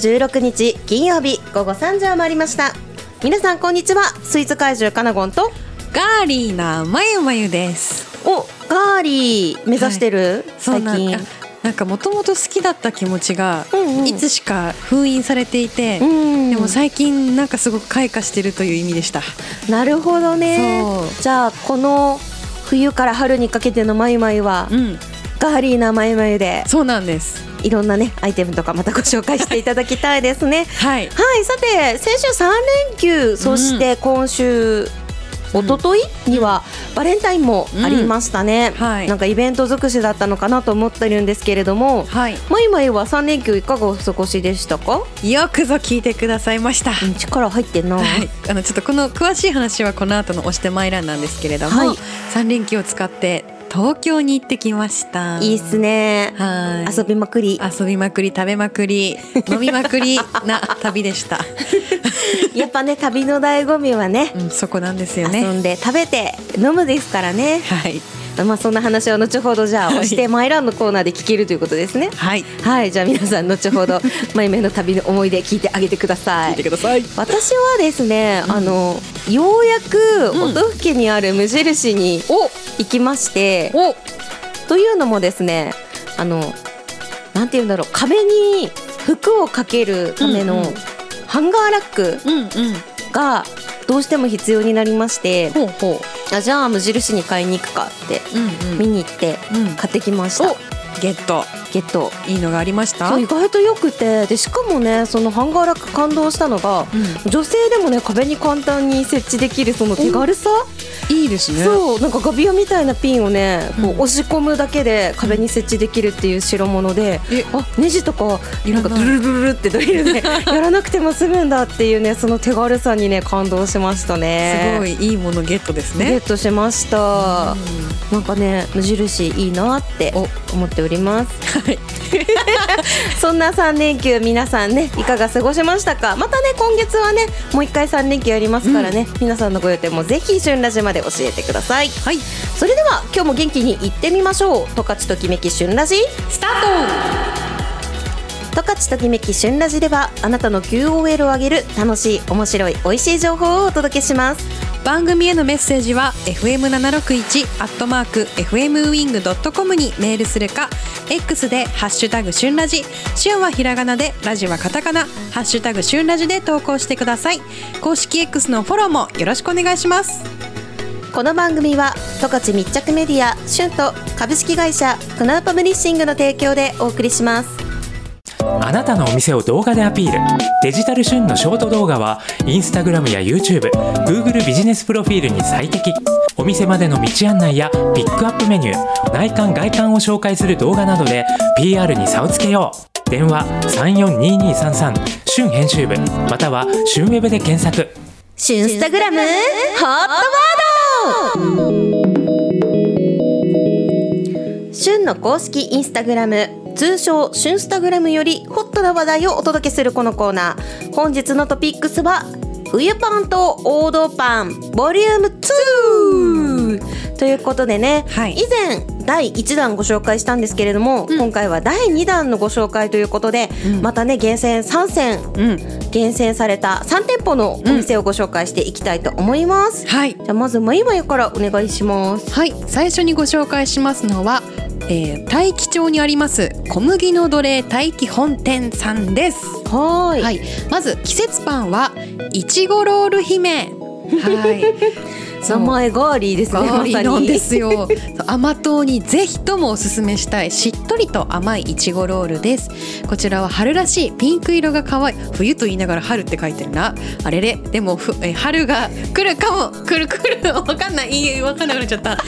16日金曜日午後3時を回りました。皆さんこんにちは。スイーツ怪獣かなごんと。ガーリーなまゆまゆです。おガーリー目指してる、最近。そうなんかもともと好きだった気持ちが、うんうん。いつしか封印されていて、うん。でも最近なんかすごく開花してるという意味でした。なるほどね。じゃあこの冬から春にかけてのまゆまゆは、うん、ガーリーなまゆまゆで。そうなんです。いろんなねアイテムとかまたご紹介していただきたいですね。はい。はいさて先週3連休そして今週、一昨日にはバレンタインもありましたね、うん。はい。なんかイベント尽くしだったのかなと思ってるんですけれども。はい。まゆまゆは3連休いかがお過ごしでしたか、よくぞ聞いてくださいました。うん力入ってんな、はい、あのちょっとこの詳しい話はこの後の押してまいらんなんですけれども、はい。三連休を使って東京に行ってきました。いいっすね。はい。遊びまくり。遊びまくり食べまくり飲みまくりな旅でした、やっぱね旅の醍醐味はねうん、そこなんですよ遊ねんで食べて飲むですからね。はいまあそんな話は後ほどじゃあはしてまいらんのコーナーで聞けるということですね。はい。はい。じゃあ皆さん後ほど まゆめの旅の思い出聞いてあげてください。ください。私はですね、うん。あのようやくうん。音更にある無印に行きまして、お。というのもですねあのなんて言うんだろう壁に服をかけるためのうんうん。ハンガーラックうんうん。がどうしても必要になりましてほうほあじゃあ無印に買いに行くかってううん。見に行ってうん買ってきました、おゲットゲットいいのがありました？そう意外とよくて。でしかもねそのハンガーラック感動したのがう女性でもね壁に簡単に設置できるその手軽さ、ん、いいですね。そうなんかガビオみたいなピンをねこうん。う押し込むだけで壁に設置できるっていう代物で、えあネジとかなんかドゥルルルルってドリルで やらなくても済むんだっていうねその手軽さにね感動しましたね。すごいいいものゲットですゲッねトしました、なんかね無印いいなってお。思っております はい。そんな3連休皆さんねいかが過ごしましたか？またね今月はねもう一回3連休ありますからね、皆さんのご予定もぜひ旬ラジまで教えてください。はい。それでは今日も元気にいってみましょう。十勝ときめき旬ラジスター十勝ときめき旬ラジではあなたの QOL を上げる楽しい面白い美味しい情報をお届けします。ト番組へのメッセージは fm761 アットマーク fm ウィングドットコムにメールするか X でハッシュタグ旬ラジ旬はひらがなでラジはカタカナハッシュタグ旬ラジで投稿してください。公式 X のフォローもよろしくお願いします。この番組は十勝密着メディア旬と株式会社クナウパブリッシングの提供でお送りしますあなたのお店を動画でアピール。デジタル旬のショート動画はインスタグラムや YouTubeGoogle ビジネスプロフィールに最適。お店までの道案内やピックアップメニュー内観外観を紹介する動画などで PR に差をつけよう。電話342233旬編集部。または旬ウェブで検索。旬スタグラムホットワード！旬の公式インスタグラム通称旬スタグラムよりホットな話題をお届けするこのコーナー。本日のトピックスは冬パンと王道パンボリューム2ということでね、はい。以前第1弾ご紹介したんですけれども、うん。今回は第2弾のご紹介ということで、うん。またね厳選3選うん。厳選された3店舗のお店をご紹介していきたいと思います、はい。じゃあまずまゆまゆからお願いします。はい。最初にご紹介しますのは、えー、大樹町にあります小麦の奴隷大樹本店さんですはい、まず季節パンはいちごロール姫。はい。名前ガーリーですねガーリーなんですよ。甘党にぜひともおすすめしたいしっとりと甘いいちごロールです。こちらは春らしいピンク色が可愛い冬と言いながら春って書いてるな。あれれでもふえ春が来るかも来る来るわかんないいいわかんなくなっちゃった。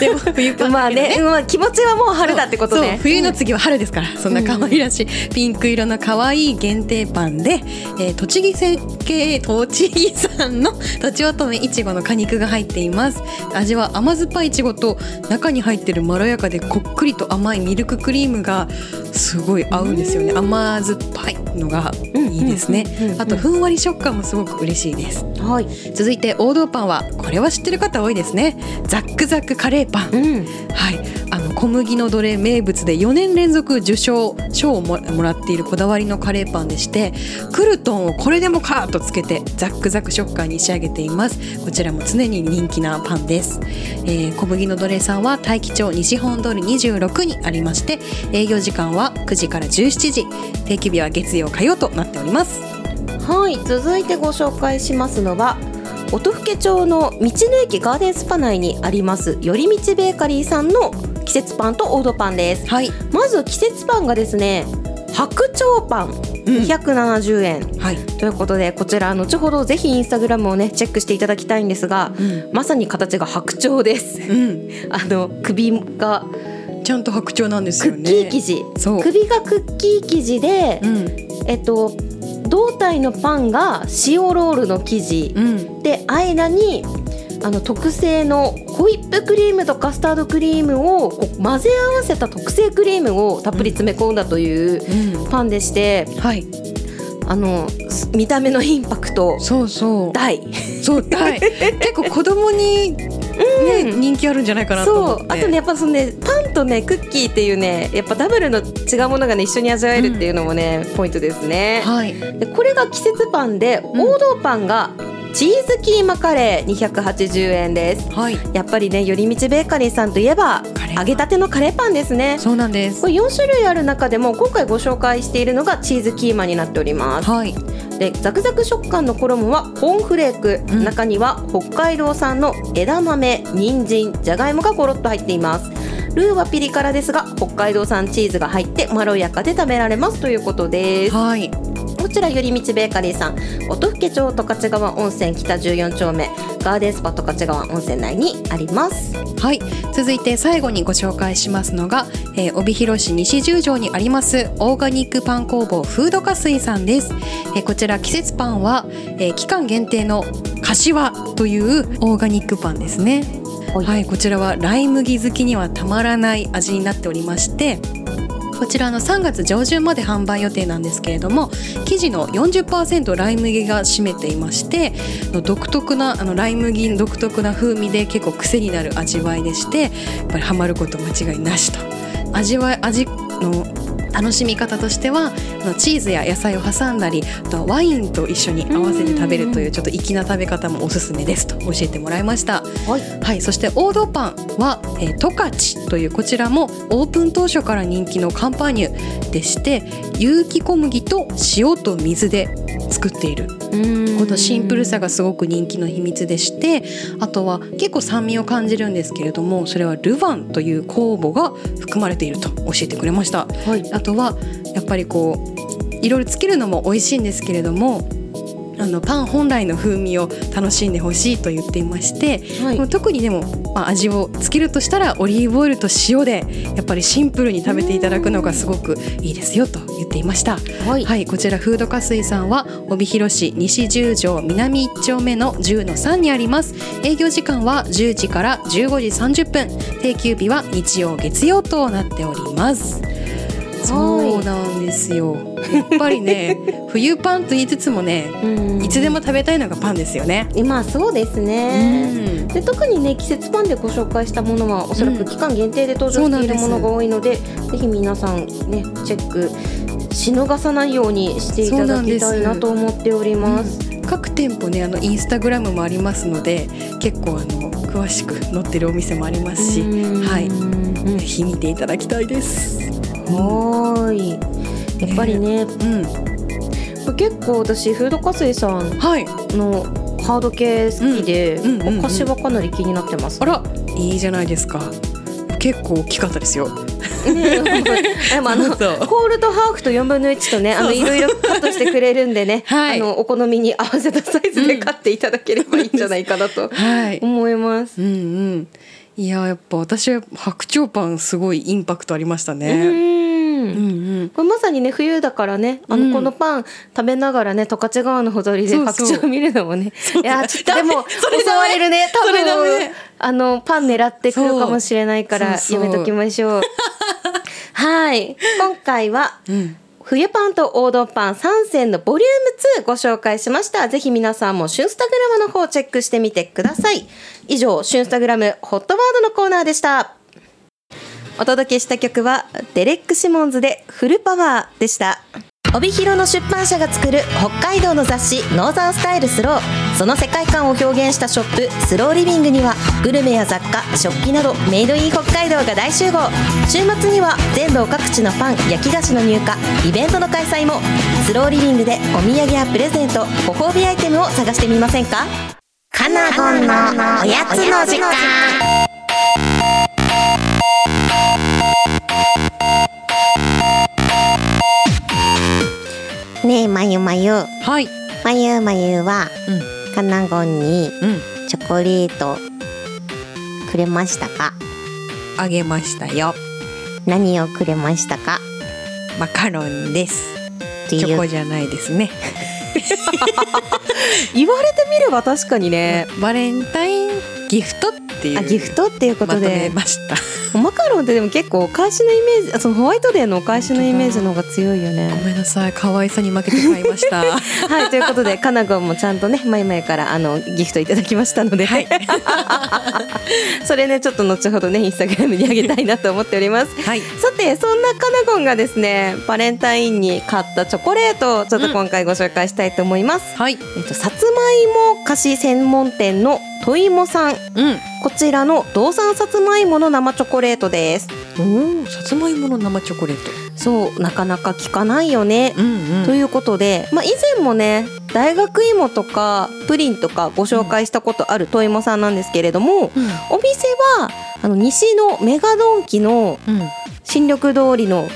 でも冬パンまあね、まあ、気持ちはもう。春だってことね冬の次は春ですから、そんな可愛らしいピンク色の可愛い限定パンで、えー栃木県系栃木産のとちおとめいちごの果肉が入っています。味は甘酸っぱいいちごと中に入ってるまろやかでこっくりと甘いミルククリームがすごい合うんですよね。甘酸っぱいのがうんいいですね、あとふんわり食感もすごく嬉しいです。はい。続いて王道パンはこれは知ってる方多いですね。ザックザックカレーパン、うん。はい、あの小麦の奴隷名物で4年連続受賞賞をももらっているこだわりのカレーパンでしてクルトンをこれでもかとつけてザックザク食感に仕上げています。こちらも常に人気なパンです、えー小麦の奴隷さんは大樹町西本通り26にありまして営業時間は9時から17時定期日は月曜火曜となっております。はい続いてご紹介しますのは音更町の道の駅ガーデンスパ内にあります寄り道ベーカリーさんの季節パンと王道パンです。はい、まず季節パンがですね白鳥パン270円、はい。ということでこちら後ほどぜひインスタグラムをねチェックしていただきたいんですが、うん。まさに形が白鳥です。うん、あの首がちゃんと白鳥なんですクッよねキー生地、そう。首がクッキー生地で、うん。えっと胴体のパンが塩ロールの生地、うん。で間にあの特製のホイップクリームとカスタードクリームをこう混ぜ合わせた特製クリームをたっぷり詰め込んだといううん。パンでして、はい。あのす見た目のインパクトそうそう。大。そうはい結構子供に、ね人気あるんじゃないかなとあとねやっぱそのねパンとねクッキーっていうねやっぱダブルの違うものがね一緒に味わえるっていうのもね、ポイントですね。はい。でこれが季節パンで、ん王道パンがチーズキーマカレー280円です。はい。やっぱりね寄り道ベーカリーさんといえば揚げたてのカレーパンですね。そうなんです。これ4種類ある中でも今回ご紹介しているのがチーズキーマになっております。はい。でザクザク食感の衣はコーンフレーク、うん。中には北海道産の枝豆人参じゃがいもがゴロッと入っています。ルーはピリ辛ですが北海道産チーズが入ってまろやかで食べられますということです。はい。こちら寄り道ベーカリーさん。音更町十勝川温泉北14丁目。ガーデンスパ十勝川温泉内にあります。はい。続いて最後にご紹介しますのが、えー、帯広市西十条にありますオーガニックパン工房フードカスイさんです、えーこちら季節パンは、えー期間限定の柏というオーガニックパンですね。はい。はい、こちらはライ麦好きにはたまらない味になっておりましてこちらの3月上旬まで販売予定なんですけれども生地の40%ライ麦が占めていまして独特なあのライ麦独特な風味で結構癖になる味わいでしてやっぱりハマること間違いなしと。味わい味の楽しみ方としてはチーズや野菜を挟んだりあとはワインと一緒に合わせて食べるというちょっと粋な食べ方もおすすめですと教えてもらいました。はい。はい、そして王道パンは、えー、トカチというこちらもオープン当初から人気のカンパーニュでして有機小麦と塩と水で作っている。このシンプルさがすごく人気の秘密でしてあとは結構酸味を感じるんですけれどもそれはルヴァンという酵母が含まれていると教えてくれましたはい。あとはやっぱりこういろいろつけるのも美味しいんですけれどもあのパン本来の風味を楽しんでほしいと言っていまして、はい。もう特にでも、まあ、味をつけるとしたらオリーブオイルと塩でやっぱりシンプルに食べていただくのがすごくいいですよと言っていました。はい。はい、こちらフード加水さんは帯広市西十条南1丁目の10の3にあります。営業時間は10時から15時30分。定休日は日曜月曜となっておりますそうなんですよ。やっぱりね 冬パンと言いつつもねうん。いつでも食べたいのがパンですよね。今そうですね、で特にね季節パンでご紹介したものはおそらく期間限定で登場しているものが多いので,、ぜひ皆さんねチェックし逃さないようにしていただきたいなと思っております。各店舗ねあのインスタグラムもありますので結構あの詳しく載ってるお店もありますしはい。うん。ぜひ見ていただきたいですはーい。やっぱりね、うん。結構私フードカスイさんはい。のハード系好きで、うんうんうんうん。お菓子はかなり気になってます。あらいいじゃないですか。結構大きかったですよ。ね でもあのコールドハーフと4分の1とねあのいろいろカットしてくれるんでね、はい。あのお好みに合わせたサイズで買っていただければいいんじゃないかなとはい。思います。うんうんいややっぱ私は白鳥パンすごいインパクトありましたうね。うん。んうん。これまさにね冬だからねあの、うん。このパン食べながらね十勝川のほとりで白鳥を見るのもね。いやちょっとでもそれ襲われるね。多分メあのパン狙ってくるかもしれないからやめときましょう。はい。今回はうん。冬パンと王道パン3選のボリューム2ご紹介しました。ぜひ皆さんもシュンスタグラムの方チェックしてみてください。以上、シュンスタグラムホットワードのコーナーでした。お届けした曲はデレック・シモンズでフルパワーでした。帯広の出版社が作る北海道の雑誌ノーザンスタイルスローその世界観を表現したショップスローリビングにはグルメや雑貨食器などメイドイン北海道が大集合週末には全道各地のパン焼き菓子の入荷イベントの開催もスローリビングでお土産やプレゼントご褒美アイテムを探してみませんか？カナゴンのおやつの時間。ねえまゆまゆ。はい。まゆまゆはうん。カナゴンにうんチョコレートくれましたか？あげましたよ。何をくれましたか？マカロンです。チョコじゃないですね 言われてみれば確かにね。バレンタインギフトっていう。あギフトっていうこまとでました。マカロンってでも結構お返しのイメージあそのホワイトデーのお返しのイメージの方が強いよごねめんなさい。可愛さに負けて買いました。はいということでカナゴンもちゃんとね前々からあのギフトいただきましたので、はい。それねちょっと後ほどねインスタグラムに上げたいなと思っております。はい。さてそんなカナゴンがですねバレンタインに買ったチョコレートをちょっと今回ご紹介したいと思います、はい。えっと、さつまいも菓子専門店のといもさん。うん。こちらの道産さつまいもの生チョコレートです。おおさつまいもの生チョコレート。そうなかなか聞かないよね、うんうん。ということで、まあ、以前もね大学芋とかプリンとかご紹介したことあるといもさんなんですけれども、うん。お店はあの西のメガドンキのうん。新緑通りの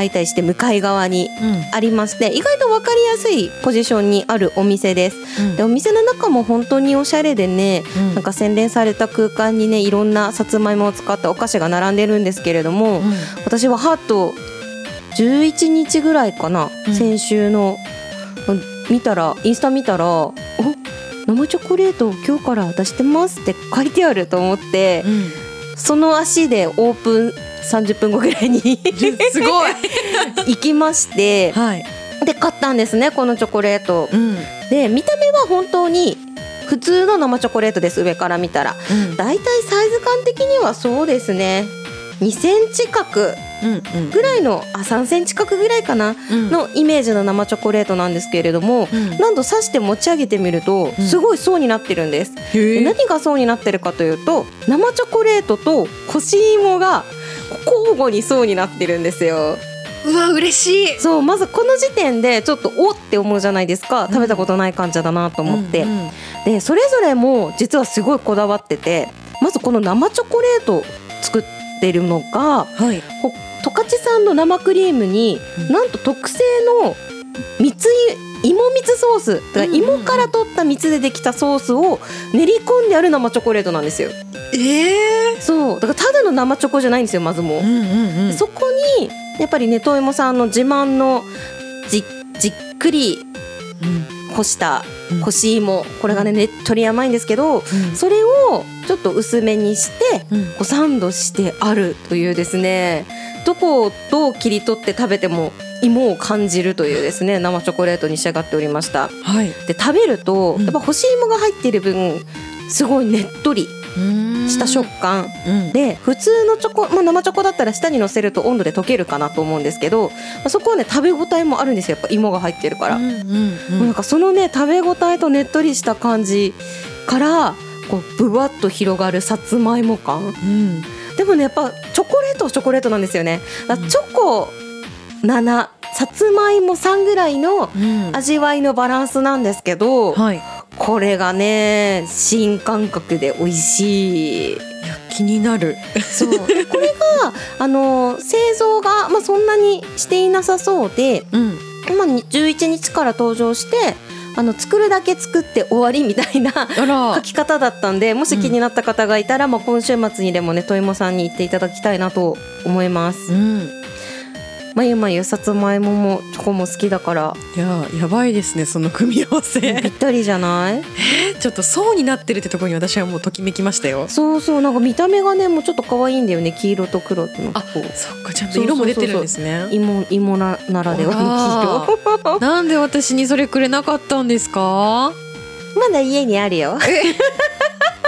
相対して向かい側にうん。ありまして意外と分かりやすいポジションにあるお店です。でお店の中も本当におしゃれでねうん。なんか洗練された空間にねいろんなさつまいもを使ったお菓子が並んでるんですけれども、うん。私はハート11日ぐらいかな、うん。先週のうん見たらインスタ見たら「お生チョコレート今日から出してます」って書いてあると思ってうんその足でオープン30分後ぐらいに すごい。行きましてはい。で買ったんですねこのチョコレート。うん。で見た目は本当に普通の生チョコレートです上から見たら。うん。だいたいサイズ感的にはそうですね。2センチ角ぐらいのあ3センチ角ぐらいかなうん。のイメージの生チョコレートなんですけれども、うん。なんと刺して持ち上げてみるとうんすごい層になってるんです、で何が層になってるかというと生チョコレートと干し芋が交互に層になってるんですよ。うわ嬉しい。そうまずこの時点でちょっとおって思うじゃないですか。食べたことない感じだなと思って、うんうんでそれぞれも実はすごいこだわっててまずこの生チョコレートを作ってるのがはい。ほ十勝産の生クリームに、うん。なんと特製の蜜い芋蜜ソースだから芋から取った蜜でできたソースを練り込んである生チョコレートなんですよ。ええそう。だからただの生チョコじゃないんですよまずも。う、うんうんうん。そこにやっぱりねといもさんの自慢のじじっくり干したうん干し芋。これがねねっとり甘いんですけどうん。それをちょっと薄めにしてうん。こうサンドしてあるというですね。どこをどう切り取って食べても芋を感じるというですね生チョコレートに仕上がっておりました。はい。で食べるとうん。やっぱ干し芋が入っている分すごいねっとりした食感。うん。で普通のチョコ、まあ、生チョコだったら下に乗せると温度で溶けるかなと思うんですけど、まあそこはね食べ応えもあるんですよ。やっぱ芋が入ってるから、うんうんうなんんかそのね食べ応えとねっとりした感じからこうぶわっと広がるさつまいも感。うん。でもねやっぱチョコレートはチョコレートなんですよね。チョコ7さつまいも3ぐらいのうん。味わいのバランスなんですけどはいこれがね新感覚で美味しい。いや気になる。そう。これがあの製造が、まあ、そんなにしていなさそうで、うん。まあ、に11日から登場してあの作るだけ作って終わりみたいな書き方だったんでもし気になった方がいたら、まあ、今週末にでもねといもさんに行っていただきたいなと思います。うんまゆまゆさつまいももチョコも好きだから。いややばいですねその組み合わぴせったりじゃない？ちょっと層になってるってところに私はもうときめきましたよ。そうそうなんか見た目がねもうちょっと可愛いんだよね黄色と黒のあこうそっかちゃんと色も出てるんですね。芋芋なならではの黄色。なんで私にそれくれなかったんですか？まだ家にあるよ。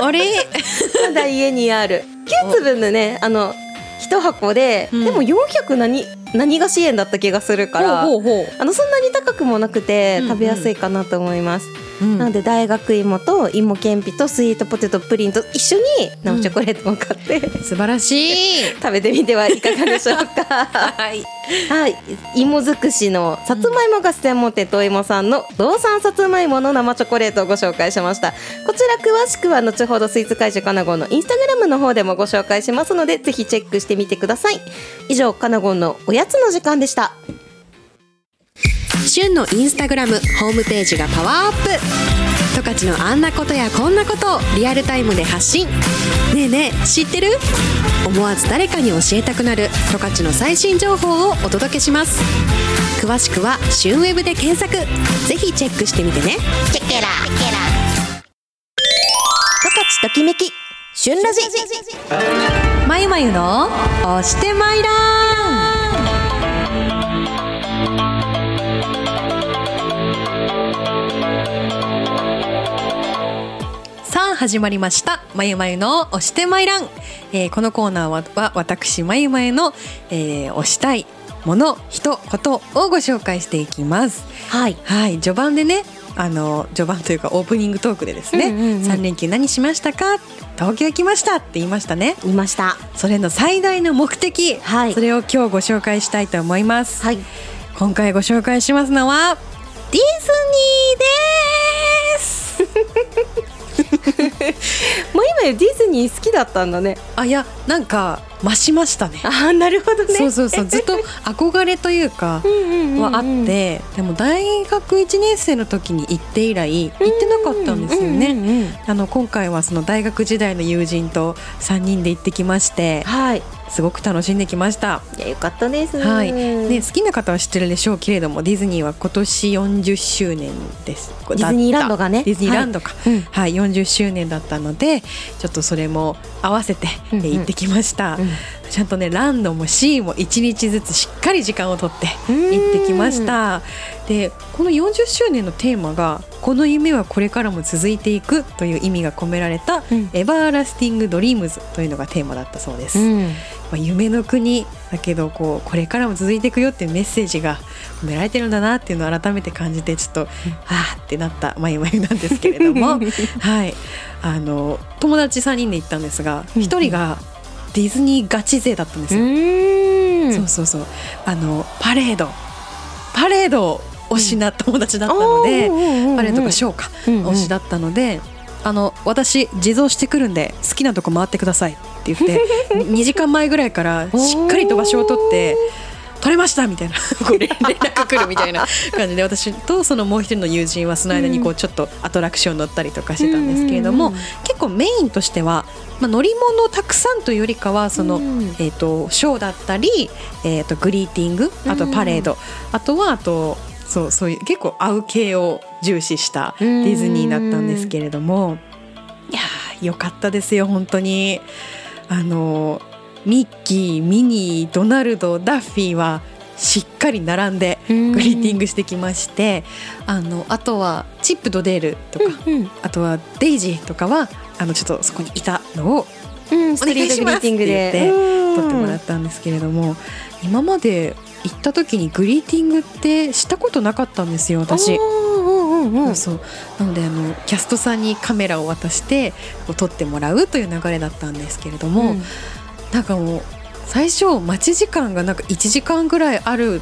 あれ？まだ家にある。9粒のねあの一箱で、うん。でも400何？何が支援だった気がするからほうほうほあのそんなに高くもなくてうんうん。食べやすいかなと思います、う、うん。なので大学芋と芋けんぴとスイートポテトプリンと一緒に生チョコレートを買って、素晴らしい。食べてみてはいかがでしょうか？はい。はい。芋尽くしのさつまいもが専門店と芋さんの道産さつまいもの生チョコレートをご紹介しました。こちら詳しくは後ほどスイーツ会社かなごんのインスタグラムの方でもご紹介しますのでぜひチェックしてみてください。以上かなごんのおやつの時間でした。旬のインスタグラムホームページがパワーアップ。十勝のあんなことやこんなことをリアルタイムで発信。ねえねえ知ってる？思わず誰かに教えたくなる。十勝の最新情報をお届けします。詳しくは「旬ウェブで検索。ぜひチェックしてみてね。チェケラ十勝ときめき旬ラジ。まゆまゆの押してまいら始まりました。まゆまゆの押してまいらん、えーこのコーナーはは私まゆまゆの、えー押したいもの人ことをご紹介していきます。はい。はい。序盤でねあの序盤というかオープニングトークでですね、うんうんうん。3連休何しましたか？東京行きましたって言いましたね。いました。それの最大の目的、はい。それを今日ご紹介したいと思います、はい。今回ご紹介しますのはディズニーです もう今やディズニー好きだったんだね。あいやなんか増しましたね。あーなるほどね。そうそうそうずっと憧れというかはあってでも大学1年生の時に行って以来行ってなかったんですよね、あの今回はその大学時代の友人と3人で行ってきましてはいすごく楽しんできました。いやよかったです。はい、ねね、好きな方は知ってるでしょうけれどもディズニーは今年40周年です。ディズニーランドがね。ディズニーランドか、うん。はい40周年だったのでちょっとそれも合わせてうんうんえ行ってきました、うんちゃんとねランドもシーも1日ずつしっかり時間をとって行ってきましたでこの40周年のテーマが「この夢はこれからも続いていく」という意味が込められたうん「 Everlasting Dreams」というのがテーマだったそうです。うん。まあ、夢の国だけどこうこれからも続いていくよっていうメッセージが込められてるんだなっていうのを改めて感じてちょっと、はあってなったまゆまゆなんですけれども。はい。あの友達3人で行ったんですがうん1人がディズニーガチ勢だったんですよ。ん。そうそうそう。あのパレード。パレード推しな友達だったので、パレードがショーか、推しだったのであの私地蔵してくるんで好きなとこ回ってくださいって言って 2時間前ぐらいからしっかりと場所を取って取れましたみたいな 連連絡来るみたいな感じで私とそのもう一人の友人はその間にこうちょっとアトラクション乗ったりとかしてたんですけれども、結構メインとしては、まあ、乗り物たくさんというよりかはその、うんえー、とショーだったり、えー、とグリーティングあとパレード、あとはあとそうそういう結構合う系を重視したディズニーだったんですけれども。いやーよかったですよ本当に。あのミッキーミニードナルドダッフィーはしっかり並んでグリーティングしてきましてあのあとはチップとデールとか、うんあとはデイジーとかはあのちょっとそこにいたのをうん、ストリートグリーティングで。撮ってもらったんですけれども、今まで行った時にグリーティングってしたことなかったんですよ私。そうそう。なのであのキャストさんにカメラを渡してこう撮ってもらうという流れだったんですけれども、なんかもう最初待ち時間がなんか1時間ぐらいある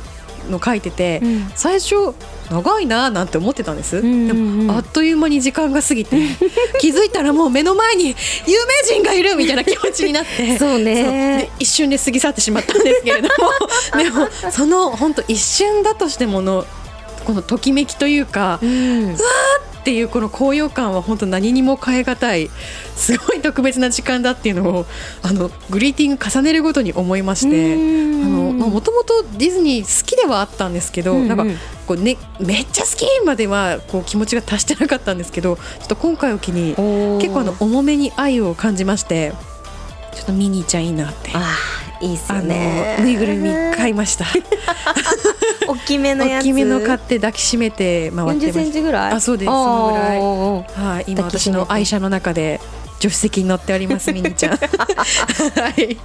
の書いてて、最初長いなーなんて思ってたんです、うんでもあっという間に時間が過ぎて 気づいたらもう目の前に有名人がいるみたいな気持ちになって そうね。一瞬で過ぎ去ってしまったんですけれども でもその本当一瞬だとしてものこのときめきというかうん。っっていうこの高揚感は本当何にも変え難いすごい特別な時間だっていうのをあのグリーティング重ねるごとに思いましてもともとディズニー好きではあったんですけど、うんうん。なんかこう、ね、めっちゃ好きまではこう気持ちが達してなかったんですけどちょっと今回を機に結構あの重めに愛を感じましてちょっとミニーちゃんいいなって。あーいいっすねぬいぐるみ買いました。大きめのやつ大きめの買って抱きしめて回って40ましセンチぐらい？あそうですそのぐらい。はい、今私の愛車の中で助手席に乗っておりますミニちゃん。はい。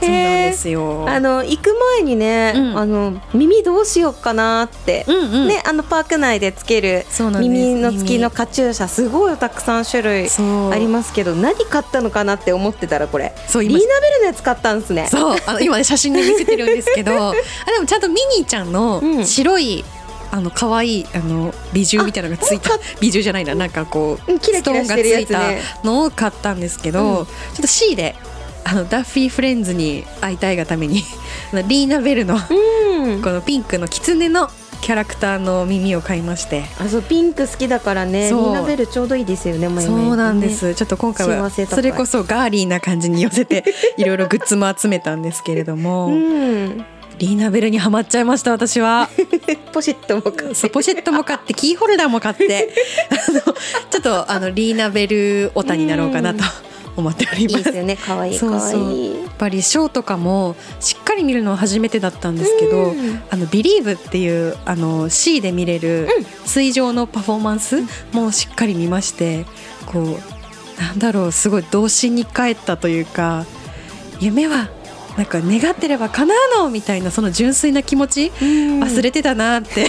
そうですよ。あの行く前にね、うん。あの耳どうしようかなって、うんうん。ねあのパーク内でつける耳の付きのカチューシャすごいたくさん種類ありますけど何買ったのかなって思ってたらこれ。そう今。リーナベルのやつ買ったんですね。そう。あの今ね写真で見せてるんですけど。あでもちゃんとミニーちゃんのうん。白い、あの可愛いあの美獣みたいなのがついた。あ美獣じゃないな。なんかこううんキラキラストーンがついたのを買ったんですけど、うん。ちょっと C であのダッフィーフレンズに会いたいがために リーナベルのうん。このピンクの狐のキャラクターの耳を買いまして。あそうピンク好きだからね。リーナベルちょうどいいですよねもそうなんです、ちょっと今回はそれこそガーリーな感じに寄せて いろいろグッズも集めたんですけれども、うんリーナベルにはまっちゃいました私は。ポシットも買って。ポシェットも買ってキーホルダーも買って。あのちょっとあのリーナベルオタになろうかなと思っております。いいですよね。可愛い可愛いやっぱりショーとかもしっかり見るのは初めてだったんですけどうん「あのビリーブっていうあの C で見れる水上のパフォーマンスもしっかり見ましてこうなんだろうすごい童心に帰ったというか夢はなんか願ってれば叶うのみたいなその純粋な気持ち忘れてたなって、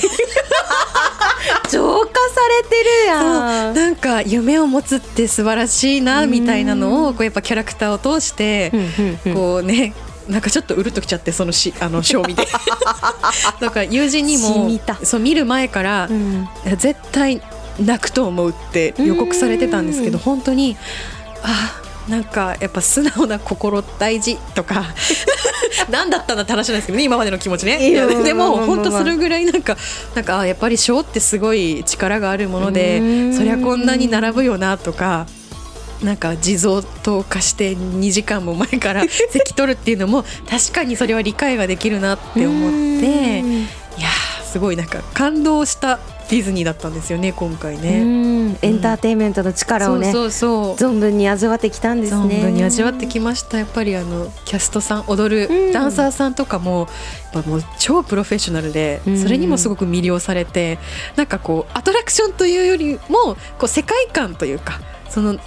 浄化されてるやん。なんか夢を持つって素晴らしいなみたいなのをこうやっぱキャラクターを通してこうねなんかちょっとうるっときちゃってそのしあのショー見てだから友人にもそう見る前から、うん。絶対泣くと思うって予告されてたんですけどうん。本当にあなんかやっぱ素直な心大事とか 何だったんだって話なんですけどね今までの気持ちね。でも本当それぐらいなんかなんかあやっぱりショーってすごい力があるものでうん。そりゃこんなに並ぶよなとか。なんか地蔵と化して2時間も前から 席取るっていうのも確かにそれは理解ができるなって思ってうん。いやーすごいなんか感動したディズニーだったんですよね今回うね。ん。エンターテインメントの力をねそうそうそう。存分に味わってきたんですね。存分に味わってきました。やっぱりあのキャストさん踊る、うん。ダンサーさんとかもやっぱもう超プロフェッショナルで、うん。それにもすごく魅了されてなんかこうアトラクションというよりもこう世界観というかそのなん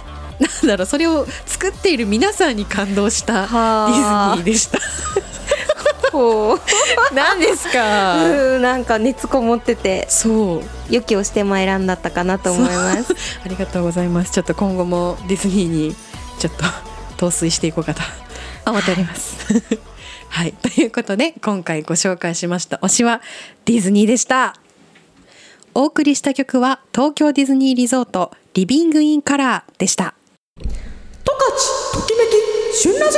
だろうそれを作っている皆さんに感動したディズニーでした。ほ 何ですか？ううんなんか熱こもってて。そう。予期をしてまいらんだったかなと思います。ありがとうございます。ちょっと今後もディズニーにちょっと 陶酔していこうかと思っております。はい、ということで今回ご紹介しました推しはディズニーでした。お送りした曲は東京ディズニーリゾートリビングインカラーでした。十勝ときめき旬ラジ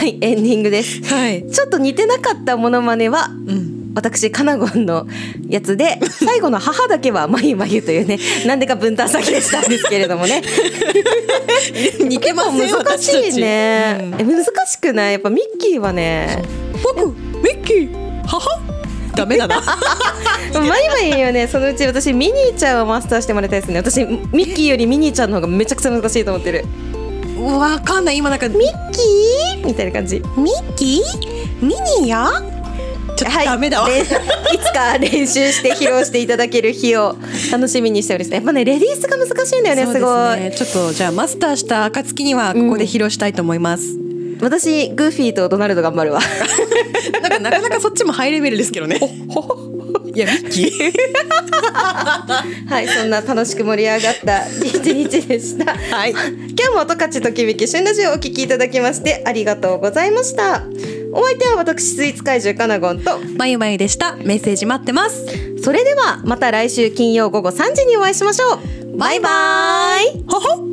はいエンディングです。はい。ちょっと似てなかったモノマネはうん。私カナゴンのやつで 最後の母だけはまゆまゆというねなんでか分担先でしたんですけれどもね。似てません難しいね、私たち。え難しくない？やっぱミッキーはね僕ミッキー母？ダメだな。まゆまゆよね。そのうち私ミニーちゃんをマスターしてもらいたいですね。私ミッキーよりミニーちゃんの方がめちゃくちゃ難しいと思ってるわかんない。今なんかミミッキー？みたいな感じ。ミッキー？ミニーや？ちょっとダメだわ。はい、でいつか練習して披露していただける日を楽しみにしております。やっぱねレディースが難しいんだよねすごい。ね。ちょっとじゃあマスターした暁にはここで披露したいと思います。私グーフィーとドナルド頑張るわ。なんかなかなかそっちもハイレベルですけどね。いやミッキーはいそんな楽しく盛り上がった一日でした、はい、今日も十勝ときめき旬ラジオをお聞きいただきましてありがとうございました。お相手は私スイーツ怪獣かなごんとまゆまゆでした。メッセージ待ってます。それではまた来週金曜午後3時にお会いしましょう。バイバーイ。ほほ